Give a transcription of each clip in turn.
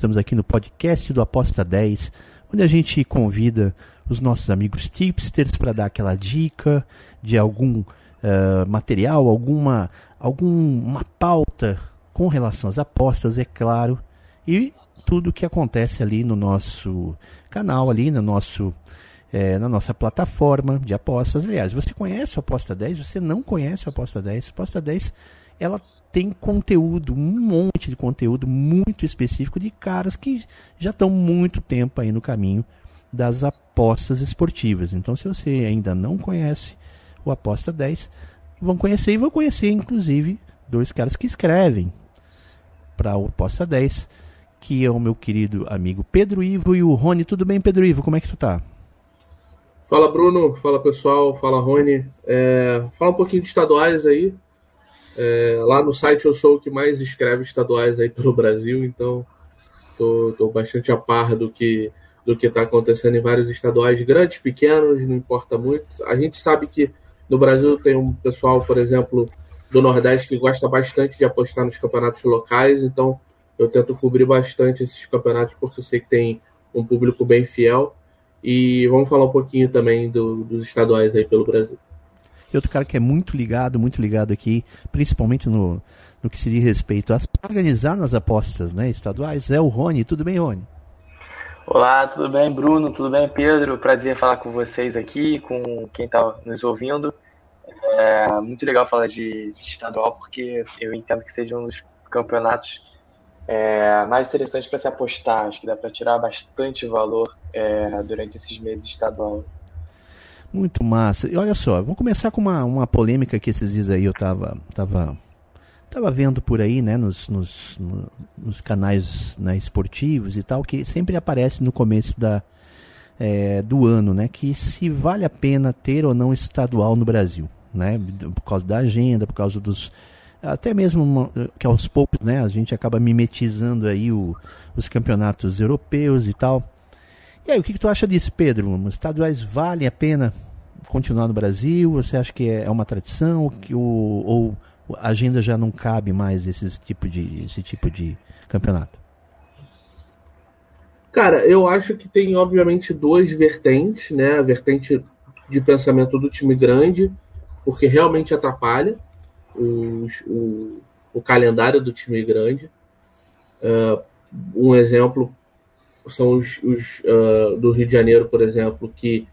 estamos aqui no podcast do Aposta 10, onde a gente convida os nossos amigos tipsters para dar aquela dica de algum uh, material, alguma alguma pauta com relação às apostas, é claro, e tudo o que acontece ali no nosso canal, ali no nosso, é, na nossa plataforma de apostas. Aliás, você conhece o Aposta 10? Você não conhece o Aposta 10? A Aposta 10 ela tem conteúdo, um monte de conteúdo muito específico de caras que já estão muito tempo aí no caminho das apostas esportivas. Então, se você ainda não conhece o Aposta 10, vão conhecer e vão conhecer, inclusive, dois caras que escrevem para o Aposta 10 que é o meu querido amigo Pedro Ivo e o Rony. Tudo bem, Pedro Ivo? Como é que tu tá? Fala, Bruno. Fala, pessoal. Fala, Rony. É, fala um pouquinho de estaduais aí. É, lá no site eu sou o que mais escreve estaduais aí pelo Brasil, então tô, tô bastante a par do que do que está acontecendo em vários estaduais, grandes, pequenos, não importa muito. A gente sabe que no Brasil tem um pessoal, por exemplo, do Nordeste que gosta bastante de apostar nos campeonatos locais, então eu tento cobrir bastante esses campeonatos porque eu sei que tem um público bem fiel. E vamos falar um pouquinho também do, dos estaduais aí pelo Brasil. E outro cara que é muito ligado, muito ligado aqui, principalmente no, no que se diz respeito a organizar nas apostas né, estaduais, é o Rony. Tudo bem, Rony? Olá, tudo bem, Bruno? Tudo bem, Pedro? Prazer falar com vocês aqui, com quem está nos ouvindo. É muito legal falar de, de estadual, porque eu entendo que seja um dos campeonatos é, mais interessante para se apostar. Acho que dá para tirar bastante valor é, durante esses meses estadual. Muito massa. E olha só, vamos começar com uma, uma polêmica que esses dias aí eu tava, tava, tava vendo por aí, né, nos, nos, nos canais né, esportivos e tal, que sempre aparece no começo da, é, do ano, né, que se vale a pena ter ou não estadual no Brasil, né, por causa da agenda, por causa dos até mesmo que aos poucos, né, a gente acaba mimetizando aí o, os campeonatos europeus e tal. E aí, o que, que tu acha disso, Pedro? Os estaduais valem a pena continuar no Brasil? Você acha que é uma tradição que o, ou a agenda já não cabe mais esse tipo de, esse tipo de campeonato? Cara, eu acho que tem, obviamente, duas vertentes, né? A vertente de pensamento do time grande, porque realmente atrapalha, os, o, o calendário do time grande. Uh, um exemplo são os, os uh, do Rio de Janeiro, por exemplo, que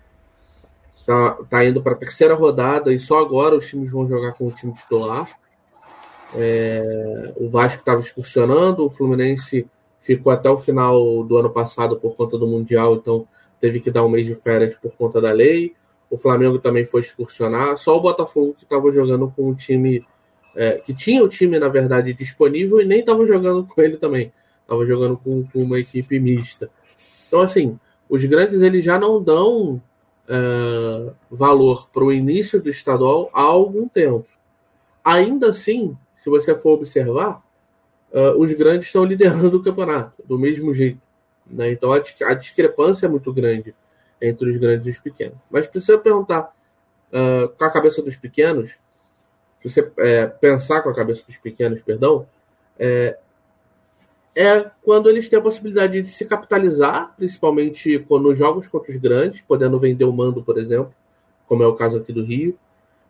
tá, tá indo para a terceira rodada e só agora os times vão jogar com o time titular. É, o Vasco estava excursionando, o Fluminense ficou até o final do ano passado por conta do Mundial, então teve que dar um mês de férias por conta da lei. O Flamengo também foi excursionar. Só o Botafogo que estava jogando com o time. É, que tinha o time, na verdade, disponível e nem estava jogando com ele também. Estava jogando com, com, uma equipe mista. Então, assim, os grandes eles já não dão é, valor para o início do estadual há algum tempo. Ainda assim, se você for observar, é, os grandes estão liderando o campeonato, do mesmo jeito. Né? Então, a, a discrepância é muito grande entre os grandes e os pequenos. Mas precisa perguntar uh, com a cabeça dos pequenos, se você é, pensar com a cabeça dos pequenos, perdão, é, é quando eles têm a possibilidade de se capitalizar, principalmente nos jogos contra os grandes, podendo vender o mando, por exemplo, como é o caso aqui do Rio,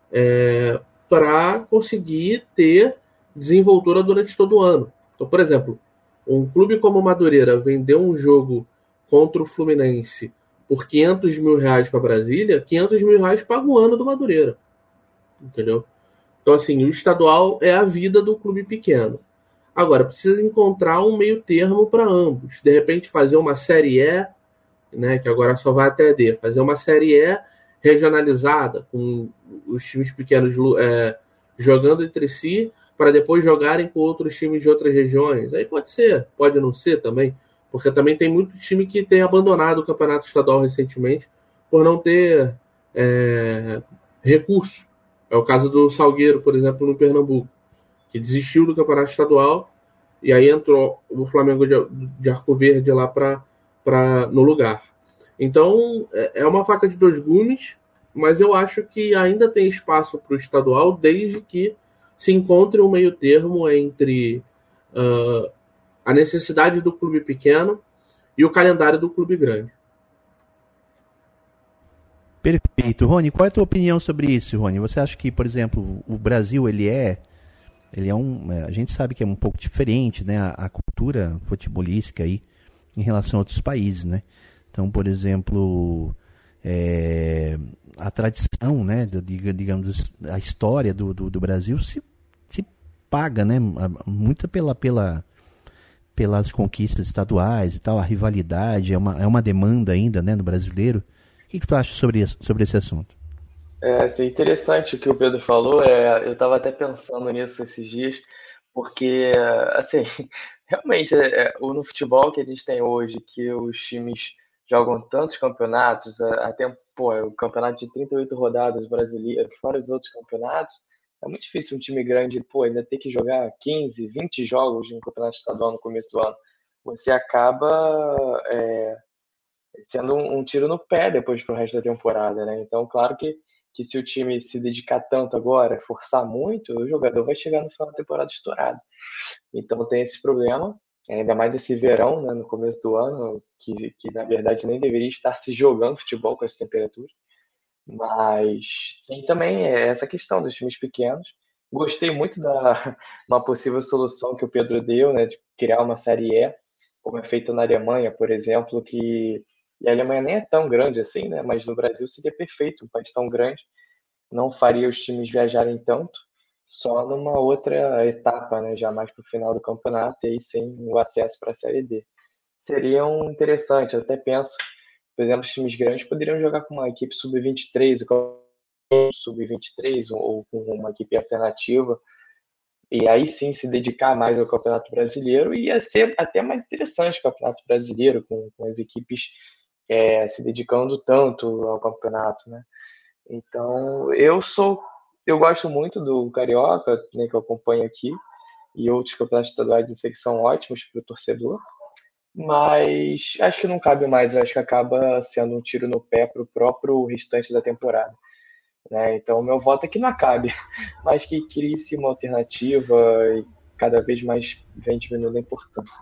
é, para conseguir ter desenvoltura durante todo o ano. Então, por exemplo, um clube como o Madureira vender um jogo contra o Fluminense por 500 mil reais para Brasília, 500 mil reais paga o ano do Madureira. Entendeu? Então, assim, o estadual é a vida do clube pequeno. Agora, precisa encontrar um meio termo para ambos. De repente, fazer uma Série E, né, que agora só vai até D, fazer uma Série E regionalizada, com os times pequenos é, jogando entre si, para depois jogarem com outros times de outras regiões. Aí pode ser, pode não ser também. Porque também tem muito time que tem abandonado o campeonato estadual recentemente por não ter é, recurso. É o caso do Salgueiro, por exemplo, no Pernambuco, que desistiu do campeonato estadual e aí entrou o Flamengo de, de Arco Verde lá pra, no lugar. Então é, é uma faca de dois gumes, mas eu acho que ainda tem espaço para o estadual, desde que se encontre um meio termo entre uh, a necessidade do clube pequeno e o calendário do clube grande. Perfeito. Rony, qual é a tua opinião sobre isso, Rony? Você acha que, por exemplo, o Brasil ele é ele é um, é, a gente sabe que é um pouco diferente, né, a, a, cultura futebolística aí em relação a outros países, né? Então, por exemplo, é, a tradição, né, digamos, a história do, do, do, Brasil se, se paga, né, muito pela, pela, pelas conquistas estaduais e tal, a rivalidade é uma, é uma demanda ainda, né, no brasileiro. O que, que tu acha sobre, sobre esse assunto? É, é interessante o que o Pedro falou. É, eu estava até pensando nisso esses dias, porque, assim, realmente, é, é, no futebol que a gente tem hoje, que os times jogam tantos campeonatos, até pô, o campeonato de 38 rodadas brasileiro, fora os outros campeonatos, é muito difícil um time grande, pô, ainda ter que jogar 15, 20 jogos no campeonato estadual no começo do ano. Você acaba é, sendo um, um, tiro no pé depois pro resto da temporada, né? Então, claro que que se o time se dedicar tanto agora, forçar muito, o jogador vai chegar no final da temporada estourado. Então tem esse problema, ainda mais esse verão, né, no começo do ano, que, que na verdade nem deveria estar se jogando futebol com essa temperatura. Mas tem também essa questão dos times pequenos. Gostei muito da uma possível solução que o Pedro deu, né, de criar uma série E, como é feito na Alemanha, por exemplo, que e a Alemanha nem é tão grande assim, né? Mas no Brasil seria perfeito, um país tão grande. Não faria os times viajarem tanto, só numa outra etapa, né? Já mais para o final do campeonato e aí sem o acesso para a Série D. Seria um interessante, eu até penso, por exemplo, os times grandes poderiam jogar com uma equipe sub-23, sub-23 ou com uma equipe alternativa e aí sim se dedicar mais ao Campeonato Brasileiro e ia ser até mais interessante o Campeonato Brasileiro com, com as equipes é, se dedicando tanto ao campeonato, né? Então, eu sou, eu gosto muito do Carioca, né, que eu acompanho aqui, e outros campeonatos estaduais eu sei que são ótimos para o torcedor, mas acho que não cabe mais, acho que acaba sendo um tiro no pé para o próprio restante da temporada. Né? Então, meu voto é que não acabe, mas que crie-se uma alternativa e cada vez mais vem diminuindo a importância.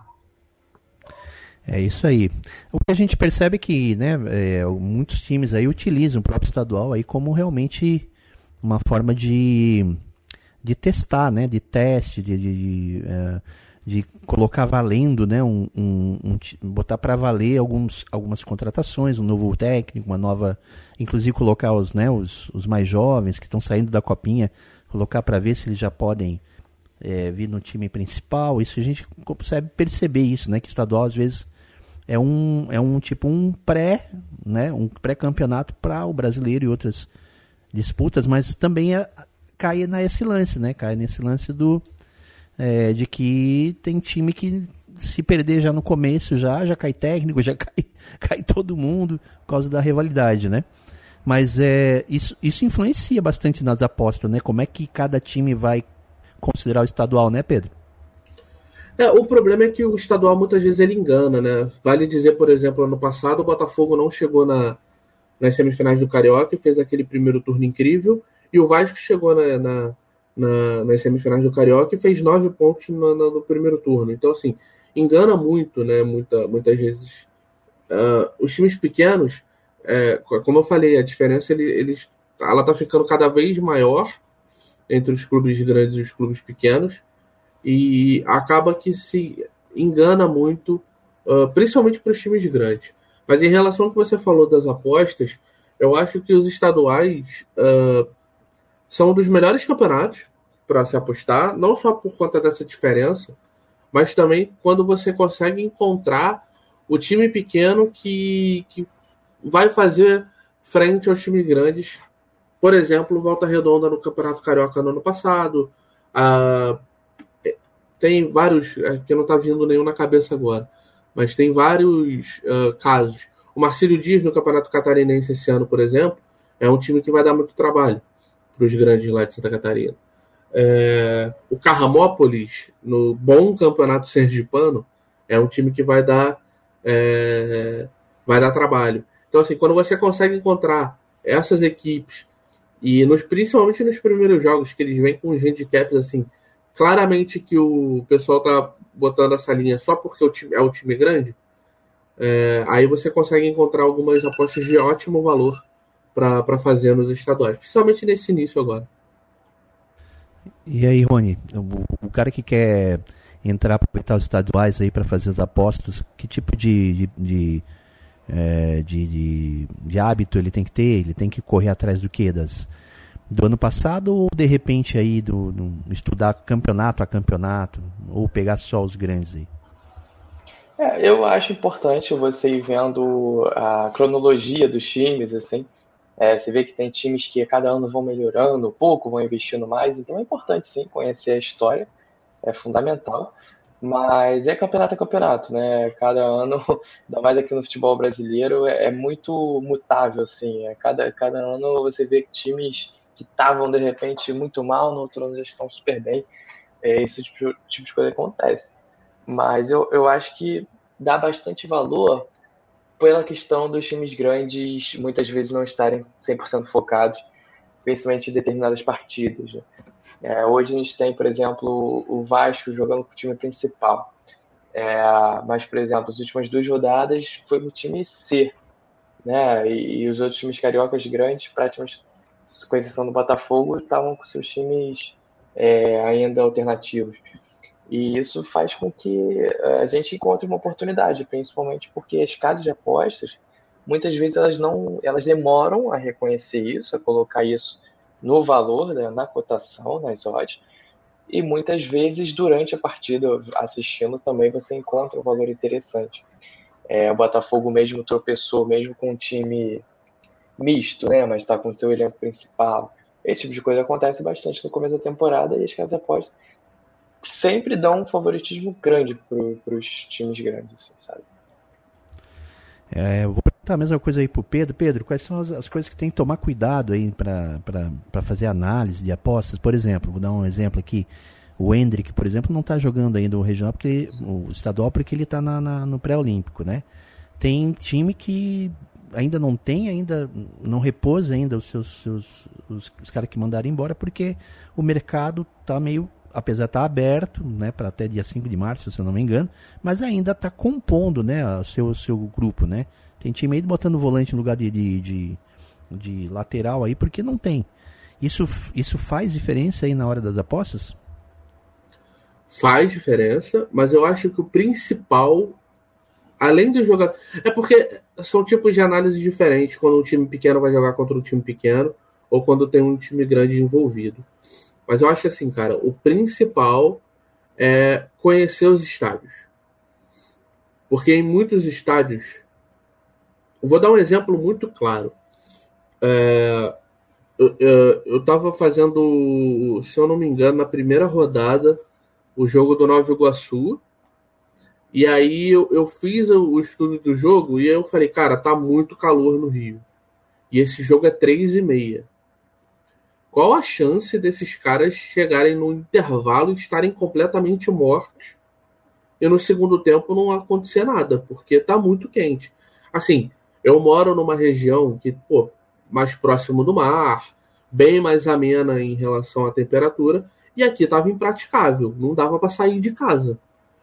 É isso aí. O que a gente percebe é que né, é, muitos times aí utilizam o próprio estadual aí como realmente uma forma de, de testar, né, de teste, de, de, de, é, de colocar valendo, né, um, um, um botar para valer alguns, algumas contratações, um novo técnico, uma nova, inclusive colocar os, né, os, os mais jovens que estão saindo da copinha, colocar para ver se eles já podem é, vir no time principal. Isso a gente consegue perceber isso, né, que estadual às vezes é um, é um tipo um pré, né, um pré-campeonato para o brasileiro e outras disputas, mas também é, cai nesse lance, né, cai nesse lance do é, de que tem time que se perder já no começo já já cai técnico, já cai, cai todo mundo por causa da rivalidade, né? Mas é, isso, isso influencia bastante nas apostas, né? Como é que cada time vai considerar o estadual, né, Pedro? É, o problema é que o estadual muitas vezes ele engana, né? Vale dizer, por exemplo, ano passado o Botafogo não chegou na, nas semifinais do Carioca e fez aquele primeiro turno incrível, e o Vasco chegou na, na, na nas semifinais do Carioca e fez nove pontos no, no, primeiro turno. Então, assim, engana muito, né? Muita, muitas vezes. Uh, os times pequenos, é, como eu falei, a diferença ele, eles, ela tá ficando cada vez maior entre os clubes grandes e os clubes pequenos e acaba que se engana muito, uh, principalmente para os times grandes. Mas em relação ao que você falou das apostas, eu acho que os estaduais uh, são um dos melhores campeonatos para se apostar, não só por conta dessa diferença, mas também quando você consegue encontrar o time pequeno que, que vai fazer frente aos times grandes. Por exemplo, Volta Redonda no Campeonato Carioca no ano passado, a tem vários, é, que não está vindo nenhum na cabeça agora. mas tem vários uh, casos. O Marcílio Dias no Campeonato Catarinense esse ano, por exemplo, é um time que vai dar muito trabalho para os grandes lá de Santa Catarina. É, o Carramópolis, no bom campeonato sergipano, é um time que vai dar, é, vai dar trabalho. Então, assim, quando você consegue encontrar essas equipes, e nos, principalmente nos primeiros jogos, que eles vêm com os handicaps, assim, claramente que o pessoal tá botando essa linha só porque o time, é o time grande, é, aí você consegue encontrar algumas apostas de ótimo valor para fazer nos estaduais, principalmente nesse início agora. E aí, Rony, o, o cara que quer entrar para os estaduais aí para fazer as apostas, que tipo de, de, de, é, de, de, de, hábito ele tem que ter? Ele tem que correr atrás do que? Das, do ano passado ou de repente aí do, do, estudar campeonato a campeonato ou pegar só os grandes aí? É, eu acho importante você ir vendo a cronologia dos times, assim. É, você vê que tem times que a cada ano vão melhorando um pouco, vão investindo mais, então é importante sim conhecer a história, é fundamental. Mas é campeonato a campeonato, né? Cada ano, ainda mais aqui no futebol brasileiro, é, é muito mutável, assim. É, cada, cada ano você vê times que estavam de repente muito mal, no outro ano já estão super bem. É, esse tipo, tipo de coisa acontece. Mas eu, eu acho que dá bastante valor pela questão dos times grandes muitas vezes não estarem 100% focados, principalmente em determinadas partidas. Né? É, hoje a gente tem, por exemplo, o Vasco jogando com o time principal. É, mas, por exemplo, as últimas duas rodadas foi o time C. Né? E, e os outros times cariocas grandes, praticamente, com exceção do Botafogo, estavam com seus times é, ainda alternativos. E isso faz com que eh, a gente encontre uma oportunidade, principalmente porque as casas de apostas, muitas vezes elas não, elas demoram a reconhecer isso, a colocar isso no valor, né, na cotação, nas odds, e muitas vezes durante a partida, assistindo também, você encontra um valor interessante. É, o Botafogo mesmo tropeçou, mesmo com um time misto, né, mas está com o seu elenco principal. Esse tipo de coisa acontece bastante no começo da temporada e as casas apostas sempre dão um favoritismo grande para os times grandes, assim, sabe? É, vou perguntar a mesma coisa aí pro Pedro. Pedro, quais são as, as coisas que tem que tomar cuidado aí para fazer análise de apostas? Por exemplo, vou dar um exemplo aqui. O Hendrick, por exemplo, não está jogando ainda o regional, porque o estadual, porque ele está no pré-olímpico, né? Tem time que ainda não tem, ainda não repôs ainda os seus, seus os, os caras que mandaram embora, porque o mercado está meio apesar de estar tá aberto, né, para até dia 5 de março, se eu não me engano, mas ainda está compondo, né, o seu, seu grupo, né. Tem time aí botando volante no lugar de, de, de, de, lateral aí, porque não tem. Isso, isso faz diferença aí na hora das apostas? Faz diferença, mas eu acho que o principal, além do jogar. É porque são tipos de análise diferentes quando um time pequeno vai jogar contra um time pequeno ou quando tem um time grande envolvido. Mas eu acho assim, cara, o principal é conhecer os estádios. Porque em muitos estádios. Vou dar um exemplo muito claro. É, eu estava fazendo, se eu não me engano, na primeira rodada, o jogo do Nova Iguaçu. E aí eu, eu fiz o, o estudo do jogo e eu falei, cara, tá muito calor no Rio. E esse jogo é três e meia. Qual a chance desses caras chegarem no intervalo e estarem completamente mortos e no segundo tempo não acontecer nada, porque tá muito quente. Assim, eu moro numa região que, pô, mais próximo do mar, bem mais amena em relação à temperatura, e aqui estava impraticável, não dava para sair de casa.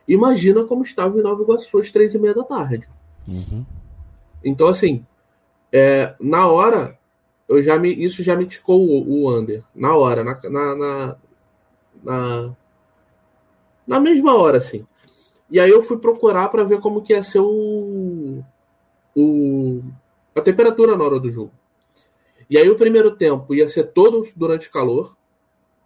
Imagina como estava em Nova Iguaçu às três e meia da tarde. Uhum. Então, assim, é, na hora eu já me, isso já me ticou o, o under, na hora, na, na, na, na, na mesma hora, assim. E aí eu fui procurar para ver como que ia ser o, o, a temperatura na hora do jogo. E aí o primeiro tempo ia ser todo durante o calor.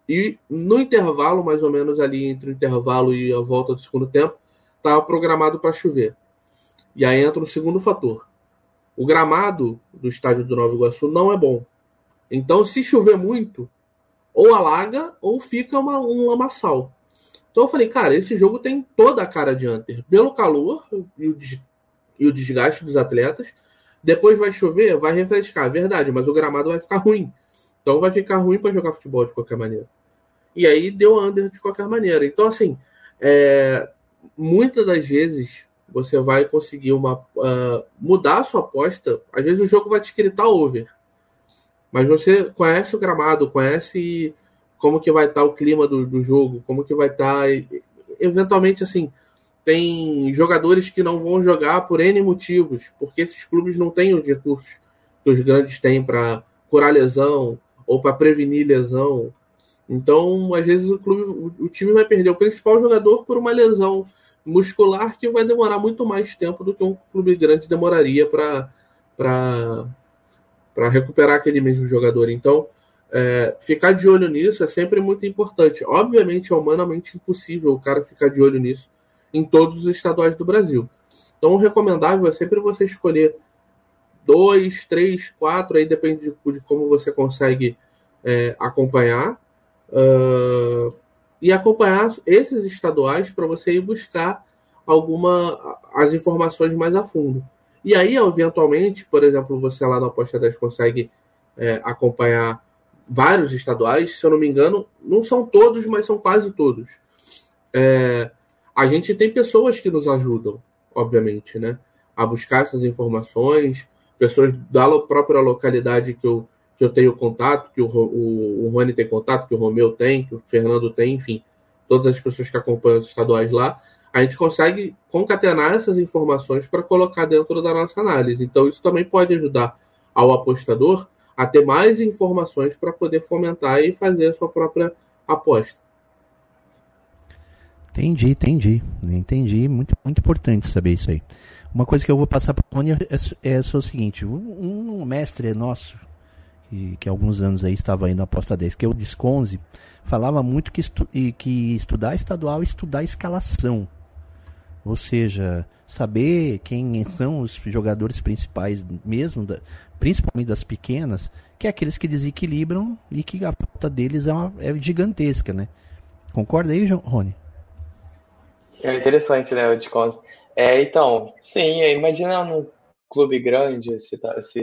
E no intervalo, mais ou menos ali entre o intervalo e a volta do segundo tempo, estava programado para chover. E aí entra o segundo fator. O gramado do estádio do Nova Iguaçu não é bom. Então, se chover muito, ou alaga ou fica uma, um lamaçal. Então eu falei, cara, esse jogo tem toda a cara de under. Pelo calor e o, e o desgaste dos atletas. Depois vai chover, vai refrescar, verdade, mas o gramado vai ficar ruim. Então vai ficar ruim para jogar futebol de qualquer maneira. E aí deu under de qualquer maneira. Então, assim, é, muitas das vezes você vai conseguir uma, uh, mudar a sua aposta. Às vezes o jogo vai te gritar over. Mas você conhece o gramado, conhece como que vai estar o clima do, do jogo, como que vai estar. Eventualmente, assim, tem jogadores que não vão jogar por N motivos, porque esses clubes não têm os recursos que os grandes têm para curar lesão ou para prevenir lesão. Então, às vezes, o, clube, o time vai perder o principal jogador por uma lesão muscular que vai demorar muito mais tempo do que um clube grande demoraria para recuperar aquele mesmo jogador. Então, é, ficar de olho nisso é sempre muito importante. Obviamente é humanamente impossível o cara ficar de olho nisso em todos os estaduais do Brasil. Então o recomendável é sempre você escolher dois, três, quatro, aí depende de, de como você consegue é, acompanhar. Uh, e acompanhar esses estaduais para você ir buscar alguma as informações mais a fundo. E aí, eventualmente, por exemplo, você lá na Aposta 10 consegue é, acompanhar vários estaduais, se eu não me engano, não são todos, mas são quase todos. É, a gente tem pessoas que nos ajudam, obviamente, né? A buscar essas informações, pessoas da própria localidade que eu, que eu tenho contato, que o, o, o Rony tem contato, que o Romeu tem, que o Fernando tem, enfim, todas as pessoas que acompanham os estaduais lá, a gente consegue concatenar essas informações para colocar dentro da nossa análise. Então, isso também pode ajudar ao apostador a ter mais informações para poder fomentar e fazer a sua própria aposta. Entendi, entendi. Entendi. Muito, muito importante saber isso aí. Uma coisa que eu vou passar para o Rony é, é, é o seguinte: um, um mestre nosso, que, que alguns anos aí estava aí na aposta 10, que é o Disconze, falava muito que, estu, que estudar estadual é estudar escalação. Ou seja, saber quem são os jogadores principais mesmo, da, principalmente das pequenas, que é aqueles que desequilibram e que a falta deles é, uma, é gigantesca, né? Concorda aí, Rony? É interessante, né, o desconto. É, então, sim, imagina num clube grande, se, tá, se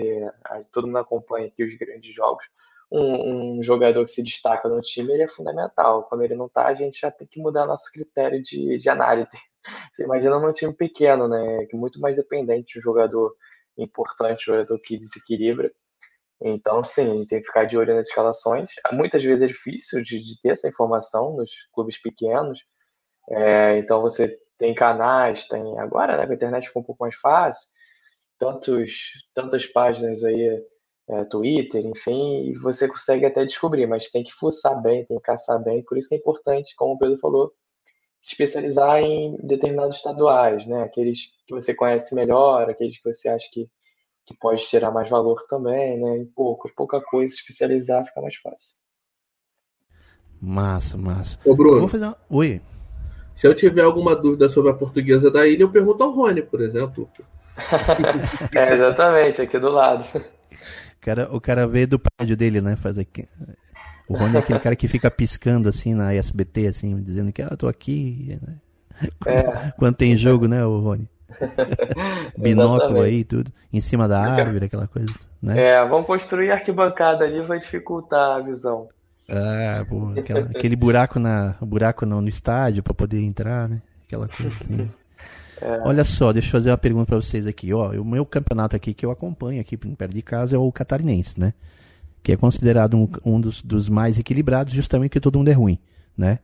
todo mundo acompanha aqui os grandes jogos, um, um, jogador que se destaca no time, ele é fundamental. Quando ele não tá, a gente já tem que mudar nosso critério de, de análise. Você imagina num time pequeno, né, que é muito mais dependente de um jogador importante, um jogador que desequilibra. Então, sim, a gente tem que ficar de olho nas escalações. Muitas vezes é difícil de, de ter essa informação nos clubes pequenos. É, então, você tem canais, tem agora né, a internet ficou um pouco mais fácil, tantos, tantas páginas aí, é, Twitter, enfim, e você consegue até descobrir, mas tem que fuçar bem, tem que caçar bem. Por isso que é importante, como o Pedro falou, se especializar em determinados estaduais, né? Aqueles que você conhece melhor, aqueles que você acha que, que pode tirar mais valor também, né? Em pouco, pouca coisa, especializar fica mais fácil. Massa, massa. Ô, Bruno. Vou fazer uma... Oi. Se eu tiver alguma dúvida sobre a portuguesa da ilha, eu pergunto ao Rony, por exemplo. é, exatamente, aqui do lado. O cara, o cara veio do prédio dele, né? Faz aqui. O Rony é aquele cara que fica piscando assim na SBT, assim, dizendo que ah, eu tô aqui. Né? Quando, é. quando, tem jogo, né, o Rony? Binóculo aí e tudo, em cima da árvore, aquela coisa, né? É, vamos construir arquibancada ali, vai dificultar a visão. Ah, pô, aquela, aquele buraco, na, buraco no, no estádio para poder entrar, né? Aquela coisa assim. É. Olha só, deixa eu fazer uma pergunta para vocês aqui. Ó, o meu campeonato aqui que eu acompanho aqui perto de casa é o catarinense, né? que é considerado um, um dos, dos, mais equilibrados, justamente porque todo mundo é ruim, né?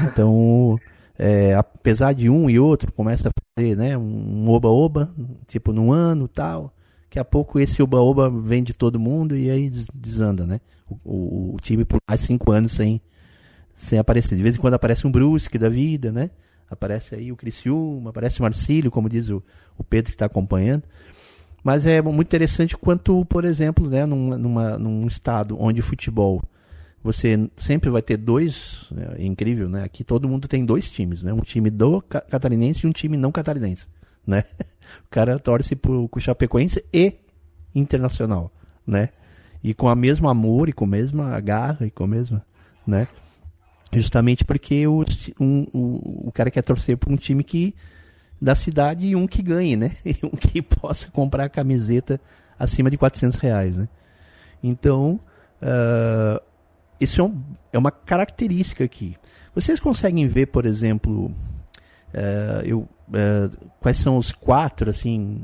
Então, é, apesar de um e outro começa a fazer, né, um oba-oba, tipo num ano tal, daqui a pouco esse oba-oba vem de todo mundo e aí desanda, né? O, o, time por mais cinco anos sem, sem aparecer. De vez em quando aparece um Brusque da vida, né? Aparece aí o Criciúma, aparece o Marcílio, como diz o, o Pedro que está acompanhando. Mas é muito interessante quanto, por exemplo, né, num, numa, num estado onde futebol você sempre vai ter dois, é incrível, né? Aqui todo mundo tem dois times, né? Um time do catarinense e um time não catarinense, né? O cara torce pro, pro Chapecoense e Internacional, né? E com a mesma amor e com a mesma garra e com a mesma, né? Justamente porque o, um, o, o cara quer torcer para um time que da cidade e um que ganhe, né? E um que possa comprar a camiseta acima de 400 reais, né? Então, uh, isso é, um, é, uma característica aqui. Vocês conseguem ver, por exemplo, uh, eu, uh, quais são os quatro, assim,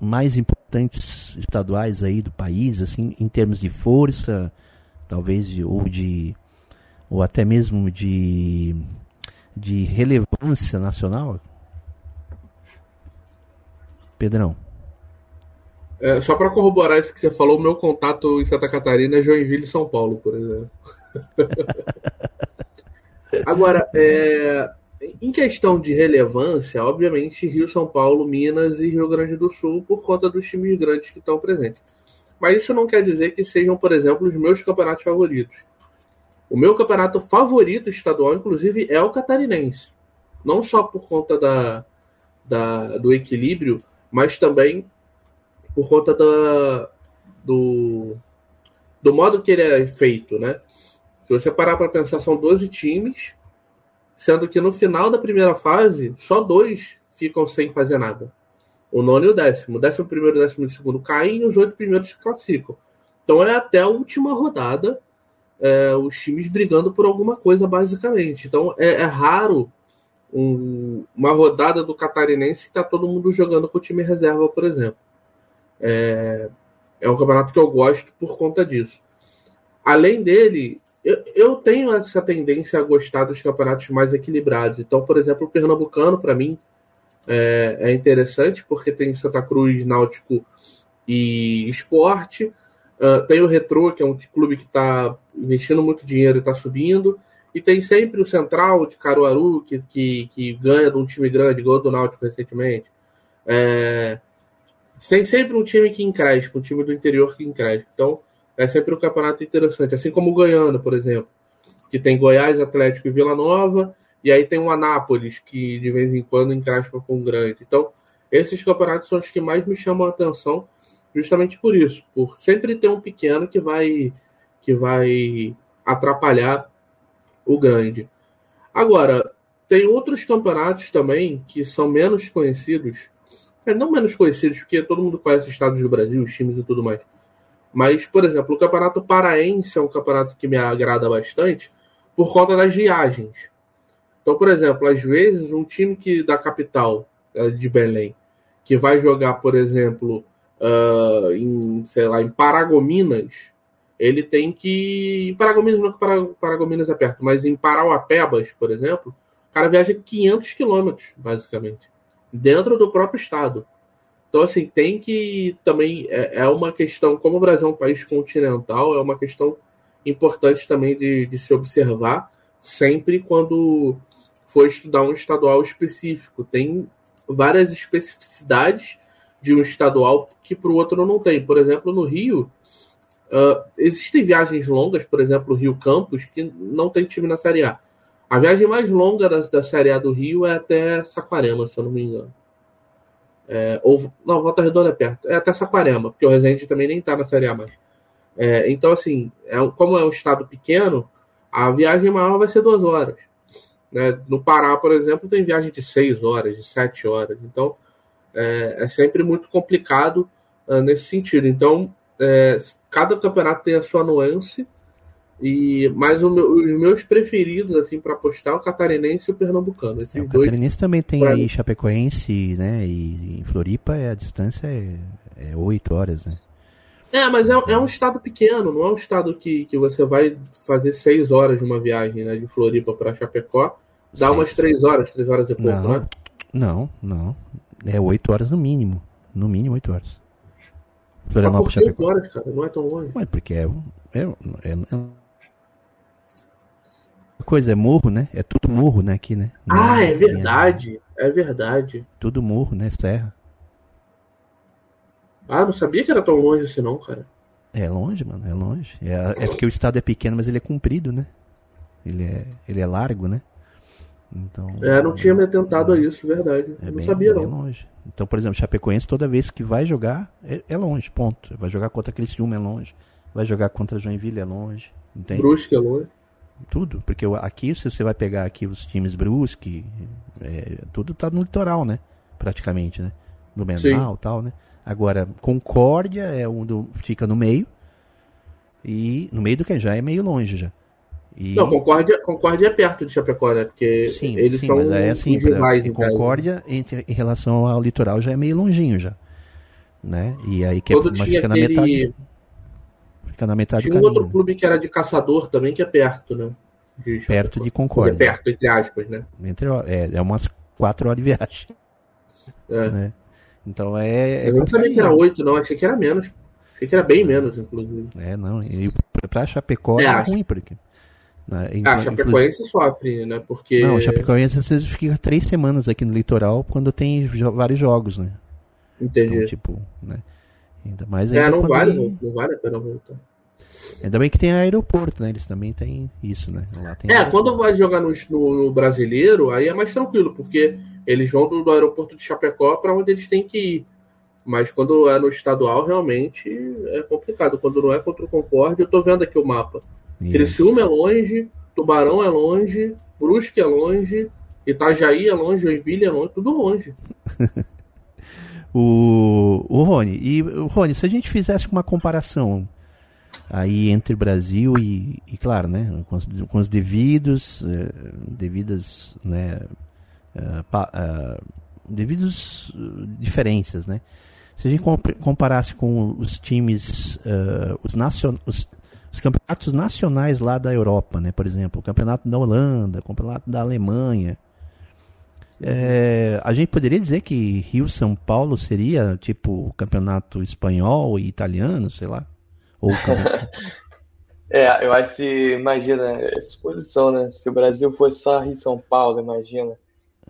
mais importantes estaduais aí do país, assim, em termos de força, talvez, ou de ou até mesmo de, de relevância nacional? Pedrão. É, só para corroborar isso que você falou, o meu contato em Santa Catarina é Joinville São Paulo, por exemplo. Agora, é, em questão de relevância, obviamente Rio, São Paulo, Minas e Rio Grande do Sul, por conta dos times grandes que estão presentes. Mas isso não quer dizer que sejam, por exemplo, os meus campeonatos favoritos. O meu campeonato favorito estadual, inclusive, é o catarinense. Não só por conta da, da, do equilíbrio, mas também por conta da, do, do modo que ele é feito, né? Se você parar para pensar, são 12 times, sendo que no final da primeira fase, só dois ficam sem fazer nada. O nono e o décimo. O décimo primeiro e o décimo segundo caem e os oito primeiros se classificam. Então é até a última rodada é, os times brigando por alguma coisa, basicamente. Então é, é raro um, uma rodada do catarinense que está todo mundo jogando com o time reserva, por exemplo. É, é um campeonato que eu gosto por conta disso. Além dele, eu, eu tenho essa tendência a gostar dos campeonatos mais equilibrados. Então, por exemplo, o Pernambucano, para mim, é, é interessante, porque tem Santa Cruz, Náutico e Esporte. Uh, tem o Retro, que é um clube que está investindo muito dinheiro e está subindo. E tem sempre o Central de Caruaru, que, que, que ganha de um time grande, ganhou do Náutico recentemente. É, tem sempre um time que encrespa, um time do interior que encrespa. Então, é sempre um campeonato interessante. Assim como o Goiano, por exemplo, que tem Goiás, Atlético e Vila Nova. E aí tem o Anápolis, que de vez em quando encrespa com o grande. Então, esses campeonatos são os que mais me chamam a atenção justamente por isso, por sempre ter um pequeno que vai que vai atrapalhar o grande. Agora, tem outros campeonatos também que são menos conhecidos, é, não menos conhecidos, porque todo mundo conhece os estados do Brasil, os times e tudo mais. Mas, por exemplo, o Campeonato Paraense é um campeonato que me agrada bastante por conta das viagens. Então, por exemplo, às vezes um time que da capital é, de Belém, que vai jogar, por exemplo, uh, em, sei lá, em Paragominas, ele tem que. Em Paragominas não é Paragominas é perto, mas em Parauapebas, por exemplo, o cara viaja 500 quilômetros, basicamente, dentro do próprio estado. Então, assim, tem que também. É, é, uma questão, como o Brasil é um país continental, é uma questão importante também de, de se observar sempre quando for estudar um estadual específico. Tem várias especificidades de um estadual que para o outro não tem. Por exemplo, no Rio, uh, existem viagens longas, por exemplo, Rio Campos, que não tem time na Série A. A viagem mais longa da, da Série A do Rio é até Saquarema, se eu não me engano. É, ou, não, Volta Redonda é perto. É até Saquarema, porque o Resende também nem está na Série A mais. É, então, assim, é, como é um estado pequeno, a viagem maior vai ser duas horas. Né? No Pará, por exemplo, tem viagem de seis horas, de sete horas. Então, é, é sempre muito complicado uh, nesse sentido. Então, é, cada campeonato tem a sua nuance. E, mas meu, os meus preferidos, assim, para apostar, é o catarinense e o pernambucano. É, o catarinense também tem aí Chapecoense, né? E em Floripa a distância é, é 8 horas, né? É, mas é, é, um estado pequeno, não é um estado que, que você vai fazer 6 horas de uma viagem, né? De Floripa para Chapecó. Dá umas 3 horas, 3 horas e pouco, não, né? Não, não. É 8 horas no mínimo. No mínimo 8 horas. Florianópolis, Chapecó. horas, cara, não é tão longe. Ué, porque é, é, é, é coisa, é morro, né? É tudo morro, né, aqui, né? Não ah, é, é verdade. É verdade. Tudo morro, né? Serra. Ah, não sabia que era tão longe assim não, cara. É longe, mano, é longe. É, é porque o estado é pequeno, mas ele é comprido, né? Ele é, ele é largo, né? Então, é, não tinha me atentado a isso, verdade. É não bem, sabia, é não. longe. Então, por exemplo, Chapecoense, toda vez que vai jogar, é, é longe, ponto. Vai jogar contra Criciúma, é longe. Vai jogar contra Joinville, é longe. Entende? Brusque é longe. Tudo. Porque aqui, se você vai pegar aqui os times Brusque, é, tudo tá no litoral, né? Praticamente, né? No Menal e tal, né? Agora, Concórdia é um do. fica no meio. E no meio do que já é meio longe já. E... Não, Concórdia, Concórdia é perto de Chapecó, né? Porque sim, eles sim, são mas é assim, rivais, pra, em Concórdia, entre, em relação ao litoral, já é meio longinho já. Né? E aí que é, mas fica aquele... na metade. Fica na metade tinha do caminho. outro clube que era de caçador também, que é perto, né? De perto de Concórdia. É perto, entre aspas, né? Entre, é, é umas quatro horas de viagem. É. Né? Então é. é eu não sabia que era oito, não, achei que era menos. Achei que era bem menos, inclusive. É, não. E pra Chapecó é, é ruim, porque. Né, então, ah, Chapecoense inclusive... sofre, né? Porque. Não, Chapecoense às vezes fica três semanas aqui no litoral quando tem jo vários jogos, né? Entendi. Então, tipo, né? Ainda mais É, não vale, ele... não vale a pena voltar. Ainda bem que tem aeroporto, né? Eles também têm isso, né? Lá tem é, aeroporto. quando vai jogar no, no, no, brasileiro, aí é mais tranquilo, porque eles vão do, do aeroporto de Chapecó para onde eles têm que ir. Mas quando é no estadual, realmente é complicado. Quando não é contra o Concorde, eu tô vendo aqui o mapa. Isso. Criciúma é longe, Tubarão é longe, Brusque é longe, Itajaí é longe, Joinville é longe, tudo longe. o, o Rony, e Rony, se a gente fizesse uma comparação aí entre Brasil e, e claro, né, com os, com os devidos, eh, devidas, né, uh, pa, uh, devidos diferenças, né? Se a gente comparasse com os times, uh, os, os, os, campeonatos nacionais lá da Europa, né? Por exemplo, o campeonato da Holanda, o campeonato da Alemanha. É, a gente poderia dizer que Rio São Paulo seria tipo campeonato espanhol e italiano, sei lá. Ou é, eu acho que imagina essa posição, né? Se o Brasil fosse só Rio São Paulo, imagina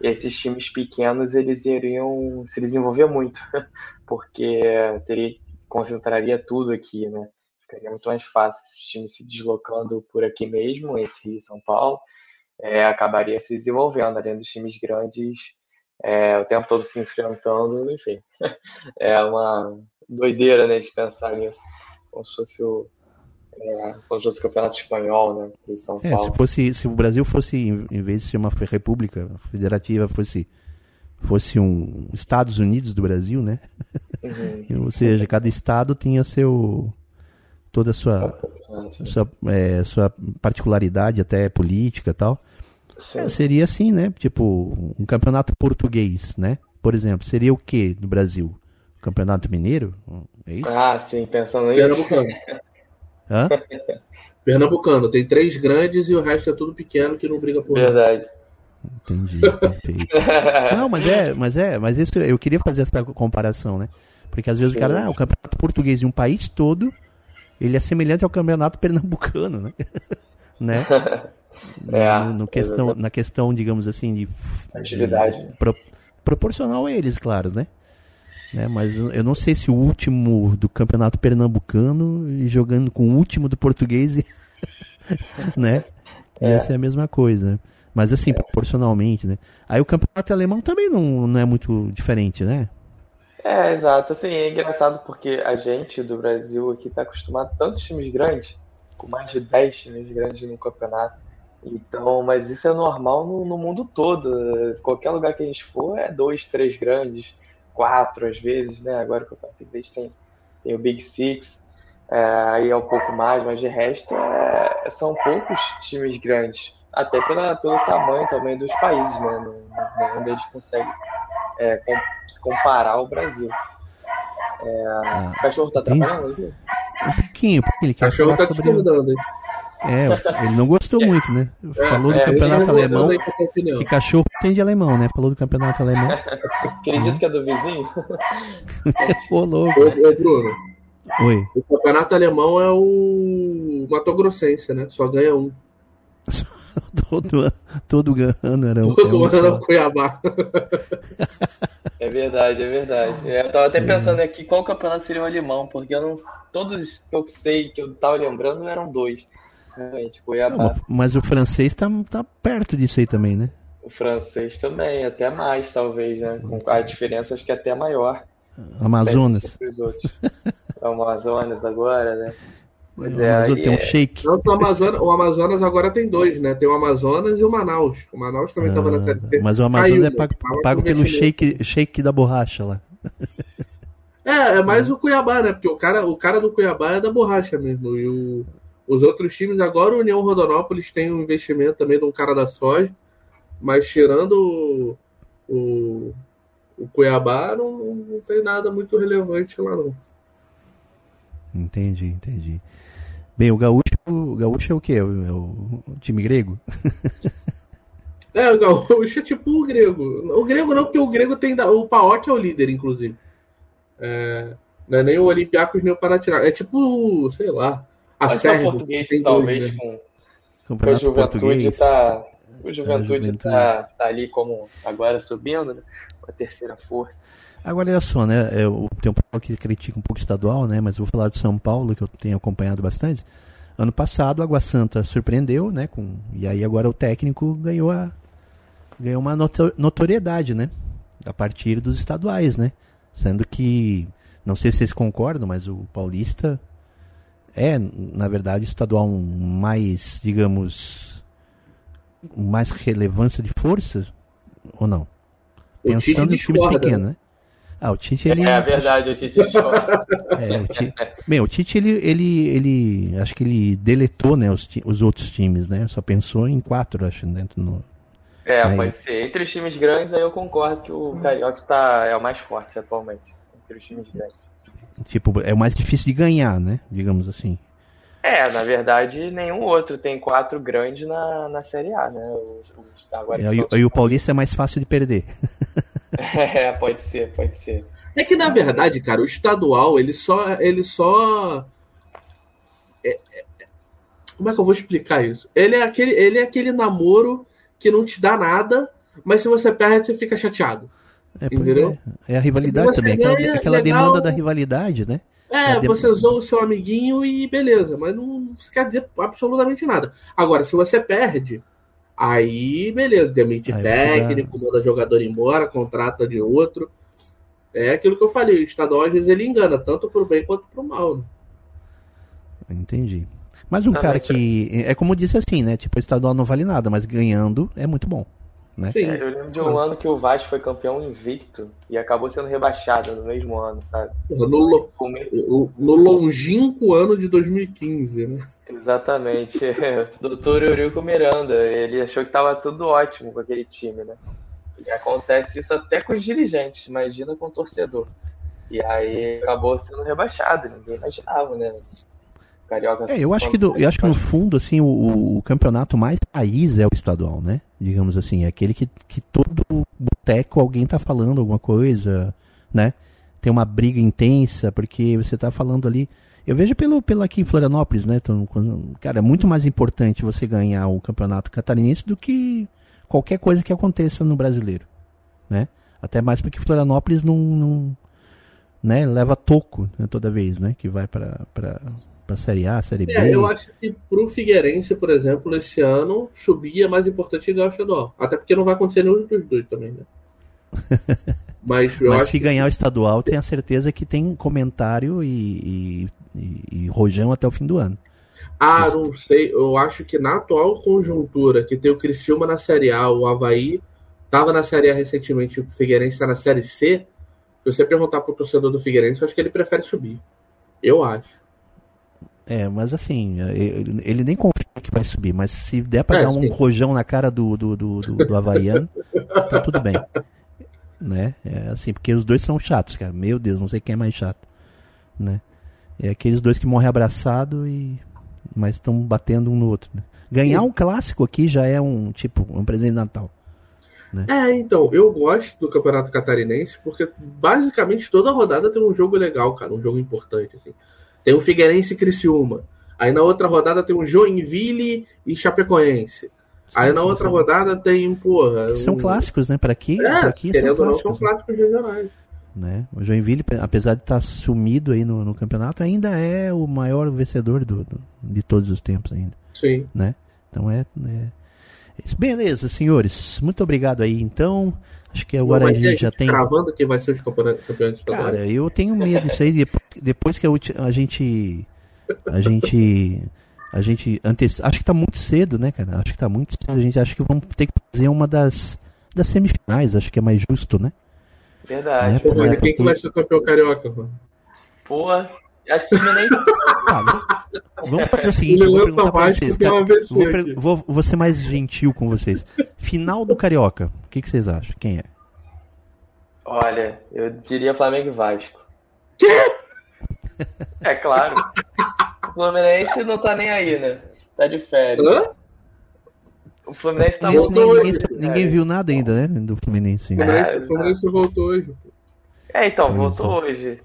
esses times pequenos eles iriam se desenvolver muito, porque teria concentraria tudo aqui, né? Ficaria muito mais fácil esses times se deslocando por aqui mesmo, entre Rio e São Paulo, é, acabaria se desenvolvendo, além dos times grandes é, o tempo todo se enfrentando, enfim. É uma doideira, né, de pensar nisso, como se fosse o, é, como se fosse o campeonato espanhol, né? De São é, Se, fosse, se o Brasil fosse, em vez de ser uma república federativa, fosse, fosse um Estados Unidos do Brasil, né? Uhum. Ou seja, cada estado tinha seu toda a sua, sua, é, sua particularidade, até política e tal. É, seria assim, né? Tipo, um campeonato português, né? Por exemplo, seria o que no Brasil? Campeonato Mineiro? É isso? Ah, sim, pensando nisso. Hã? Pernambucano, tem três grandes e o resto é tudo pequeno que não briga por Verdade. Nada. Entendi, perfeito. não, mas é, mas é, mas isso eu queria fazer essa comparação, né? Porque às vezes o cara, ah, o campeonato português de um país todo, ele é semelhante ao campeonato pernambucano, né? né? É, no, no questão, na questão, digamos assim, de atividade. De, pro, proporcional a eles, claro, né? Né? Mas eu não sei se o último do campeonato pernambucano e jogando com o último do português, né? É. Ia ser a mesma coisa. Mas assim, é. proporcionalmente, né? Aí o campeonato alemão também não, não é muito diferente, né? É, exato. Assim, é engraçado porque a gente do Brasil aqui está acostumado a tantos times grandes, com mais de 10 times grandes no campeonato. Então, mas isso é normal no, no mundo todo. Qualquer lugar que a gente for é dois, três grandes quatro às vezes, né? Agora que o campeonato inglês tem, tem o Big Six, é, aí é um pouco mais, mas de resto é, são poucos times grandes, até pela, pelo tamanho também dos países, né? Onde eles conseguem é, com, se comparar ao Brasil. É, ah, o cachorro tá trabalhando aqui? Um pouquinho, porque ele quer cachorro tá sobre... É, ele não gostou muito, né? É, Falou do é, campeonato alemão. Que cachorro tem de alemão, né? Falou do campeonato alemão. Acredito uhum. que é do vizinho. Ô, louco. Ô, ô, Bruno. Oi. O campeonato alemão é o Mato Grossense, né? Só ganha um. todo, todo ano era um. Todo ano era o Cuiabá. É verdade, é verdade. Eu tava até é. pensando aqui qual campeonato seria o alemão, porque eu não, todos que eu sei, que eu tava lembrando, eram dois. Realmente, Cuiabá. Não, mas o francês tá, tá perto disso aí também, né? O francês também, até mais, talvez, né? Com a diferença acho que é até maior. Amazonas. Os outros. Amazonas agora, né? Pois o é, Amazonas tem um é- shake. Tanto o Amazonas, o Amazonas agora tem dois, né? Tem o Amazonas e o Manaus. O Manaus também estava na Série C. Ah, Mas o Amazonas Caiu, é né? pago, Tava pago pelo shake, shake da borracha lá. É, é mais o Cuiabá, né? Porque o cara, o cara do Cuiabá é da borracha mesmo. E o- os outros times, agora o União Rodonópolis tem um investimento também de um cara da soja, mas tirando o, o, o Cuiabá, não, não tem nada muito relevante lá, não. Entendi, entendi. Bem, o gaúcho, o gaúcho é o quê? É o, é o time grego? É, o Gaúcho é tipo o grego. O grego não, porque o grego tem. da- O Paok é o líder, inclusive. É, não é nem o Olympiacos nem o Panathinaikos. É tipo, sei lá. A ser o Sérvia. português, tem talvez, dois, né? com, Campeonato juventude português. tá. O juventude, Juventude. Tá, tá ali como agora subindo, né? Com a terceira força. Agora olha só, né? Eu, tem um pessoal que critica um pouco o estadual, né? Mas vou falar de São Paulo, que eu tenho acompanhado bastante. Ano passado, a Água Santa surpreendeu, né? Com, e aí agora o técnico ganhou, a, ganhou uma noto- notoriedade, né? A partir dos estaduais, né? Sendo que, não sei se vocês concordam, mas o Paulista é, na verdade, o estadual mais, digamos, mais relevância de forças, ou não? O Pensando em times pequenos, né? Ah, o Tite, ele... É, é verdade, o Tite discorda. É, o Tite, bem, o Tite, ele, ele, ele, acho que ele deletou, né, os, os outros times, né? Só pensou em quatro, acho, dentro no... É, Aí. pode ser. Entre os times grandes, aí eu concordo que o Carioca tá, é o mais forte atualmente. Entre os times grandes. Tipo, é o mais difícil de ganhar, né? Digamos assim. É, na verdade, nenhum outro tem quatro grandes na, na Série A, né? Os, os, agora E, são- e o Paulista é mais fácil de perder. É, pode ser, pode ser. É que na verdade, cara, o estadual, ele só. Ele só. é- é- Como é que eu vou explicar isso? Ele é, aquele, ele é aquele namoro que não te dá nada, mas se você perde, você fica chateado. É, Entendeu? é. É a rivalidade também, aquela, ganha, aquela legal. demanda da rivalidade, né? É, É, de- você zoa o seu amiguinho e beleza, mas não quer dizer absolutamente nada. Agora, se você perde, aí beleza, demite Aí técnico, manda jogador embora, contrata de outro. É aquilo que eu falei, o estadual às vezes ele engana, tanto pro bem quanto pro mal. Né? Entendi. Mas um Tá, cara mas- que. É como disse assim, né? Tipo, o estadual não vale nada, mas ganhando é muito bom. Né? Sim. É, eu lembro de um ano que o Vasco foi campeão invicto e acabou sendo rebaixado no mesmo ano, sabe? No, Come- no longínquo ano de 2015, né? Exatamente. Doutor Eurico Miranda, ele achou que tava tudo ótimo com aquele time, né? E acontece isso até com os dirigentes, imagina com o torcedor. E aí acabou sendo rebaixado, ninguém imaginava, né? Carioca É, eu acho que, do- eu acho que no fundo, assim, o, o- o campeonato mais raiz é o estadual, né? Digamos assim, é aquele que, que todo boteco alguém tá falando alguma coisa, né? Tem uma briga intensa, porque você tá falando ali. Eu vejo pelo, pelo aqui em Florianópolis, né? Então, cara, é muito mais importante você ganhar o campeonato catarinense do que qualquer coisa que aconteça no brasileiro, né? Até mais porque Florianópolis não, não né, leva toco né, toda vez, né? Que vai para para Série A, Série B. É, eu acho que pro Figueirense, por exemplo, esse ano, subir é mais importante que o estadual. Até porque não vai acontecer nenhum dos dois também, né? Mas Mas se que ganhar o estadual, tenha certeza que tem comentário e, e, e- e rojão até o fim do ano. Ah, não sei. Eu acho que na atual conjuntura, que tem o Criciúma na Série A, o Havaí estava na Série A recentemente, o Figueirense está na Série C. Se você perguntar pro torcedor do Figueirense, eu acho que ele prefere subir. Eu acho. É, mas assim, ele, ele nem confia que vai subir, mas se der pra É, dar um sim. rojão na cara do, do, do, do, do Havaiano, tá tudo bem. Né? É assim, porque os dois são chatos, cara. Meu Deus, não sei quem é mais chato. Né? É aqueles dois que morrem abraçado e. Mas estão batendo um no outro. Né? Ganhar um clássico aqui já é um tipo, um presente de Natal. É, então, eu gosto do Campeonato Catarinense porque basicamente toda rodada tem um jogo legal, cara, um jogo importante. Assim. Tem o Figueirense e Criciúma. Aí na outra rodada tem o Joinville e Chapecoense. Aí na São- outra são- rodada tem, porra. São um- clássicos, né? Para aqui, É, pra aqui são não, clássicos. são clássicos regionais. Né? O Joinville, apesar de estar sumido aí no, no campeonato, ainda é o maior vencedor do, do- de todos os tempos ainda, Sim. né? Então é, é. Beleza, senhores. Muito obrigado aí. Então, acho que agora Não, a gente já tem. Cravando quem vai ser os campeonatos. Cara, eu tenho medo disso aí. Depois, depois que a, gente A gente. A gente antes, acho que tá muito cedo, né, cara? Acho que tá muito cedo. A gente acha que vamos ter que fazer uma das, das semifinais, acho que é mais justo, né? Verdade. É, Pô, mano, quem que vai ser campeão carioca, mano? Pô, acho que nem. Ah, vamos fazer o seguinte, eu vou perguntar pra vocês. Cara, vou, vou, vou, ser mais gentil com vocês. Final do Carioca, o que, que vocês acham? Quem é? Olha, eu diria Flamengo e Vasco. Quê? É claro. O Fluminense não tá nem aí, né? Tá de férias. Hã? O Fluminense tá muito ninguém, ninguém viu nada ainda, né? Do Fluminense. O Fluminense, é, o Fluminense voltou hoje. É, então, voltou hoje.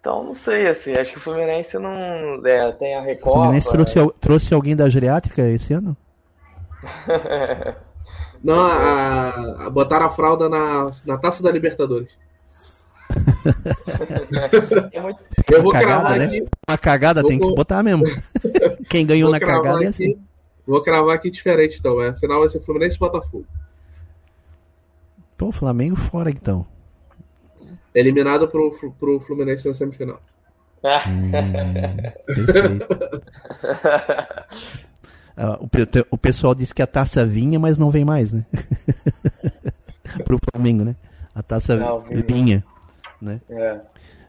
Então, não sei, assim, acho que o Fluminense não é, tem a Recopa. O Fluminense trouxe, trouxe alguém da geriátrica esse ano? não, a, a, botaram a fralda na, na taça da Libertadores. eu vou cagada, cravar né? aqui. Uma cagada vou, tem que botar mesmo. Quem ganhou na cagada é assim. Vou cravar aqui diferente, então. A final vai ser Fluminense e Botafogo. Pô, Flamengo fora então eliminado pro, pro Fluminense na semifinal. hum, uh, o, o pessoal disse que a taça vinha, mas não vem mais, né? pro Flamengo, né? A taça não, vinha, né? É.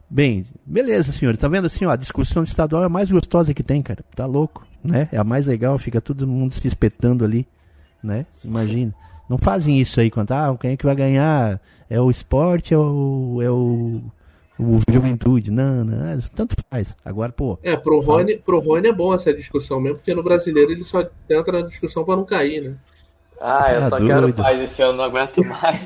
Bem, beleza, senhores. Tá vendo assim, ó, a discussão estadual é a mais gostosa que tem, cara. Tá louco, né? É a mais legal, fica todo mundo se espetando ali, né? Imagina. Não fazem isso aí quando, ah, quem é que vai ganhar? É o esporte ou é o, o juventude? Não, não, é, tanto faz. Agora, pô. É, pro Rony, pro Rony é bom essa discussão mesmo, porque no brasileiro ele só entra na discussão para não cair, né? Ah, eu tá só doido. quero paz esse ano, não aguento mais.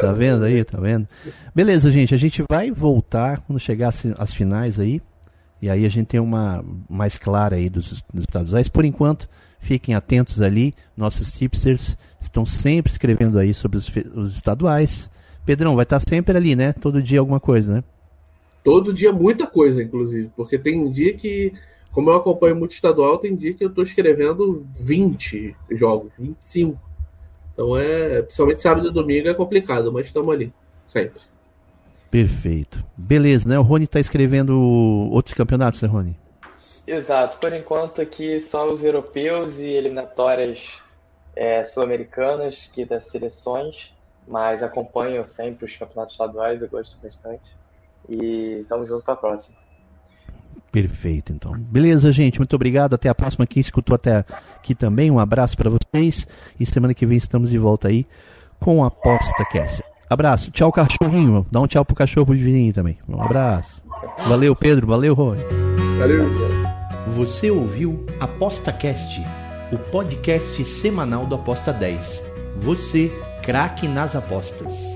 tá vendo aí, tá vendo? Beleza, gente, a gente vai voltar quando chegar as finais aí. E aí a gente tem uma mais clara aí dos, dos Estados. Por enquanto, Fiquem atentos ali, nossos tipsters estão sempre escrevendo aí sobre os, os estaduais. Pedrão, vai estar sempre ali, né? Todo dia alguma coisa, né? Todo dia muita coisa, inclusive. Porque tem dia que, como eu acompanho muito estadual, tem dia que eu estou escrevendo 20 jogos, 25. Então é, principalmente sábado e domingo é complicado, mas estamos ali, sempre. Perfeito. Beleza, né? O Rony está escrevendo outros campeonatos, né, Rony? Exato, por enquanto aqui só os europeus e eliminatórias é, sul-americanas, que das seleções, mas acompanho sempre os campeonatos estaduais, eu gosto bastante. E estamos juntos para a próxima. Perfeito, então. Beleza, gente. Muito obrigado. Até a próxima. Quem escutou até aqui também, um abraço para vocês. E semana que vem estamos de volta aí com a Aposta Cast. Abraço. Tchau, cachorrinho. Dá um tchau pro cachorro de vizinho também. Um abraço. Valeu, Pedro. Valeu, Rony. Valeu. Você ouviu ApostaCast, o podcast semanal do Aposta 10. Você, craque nas apostas.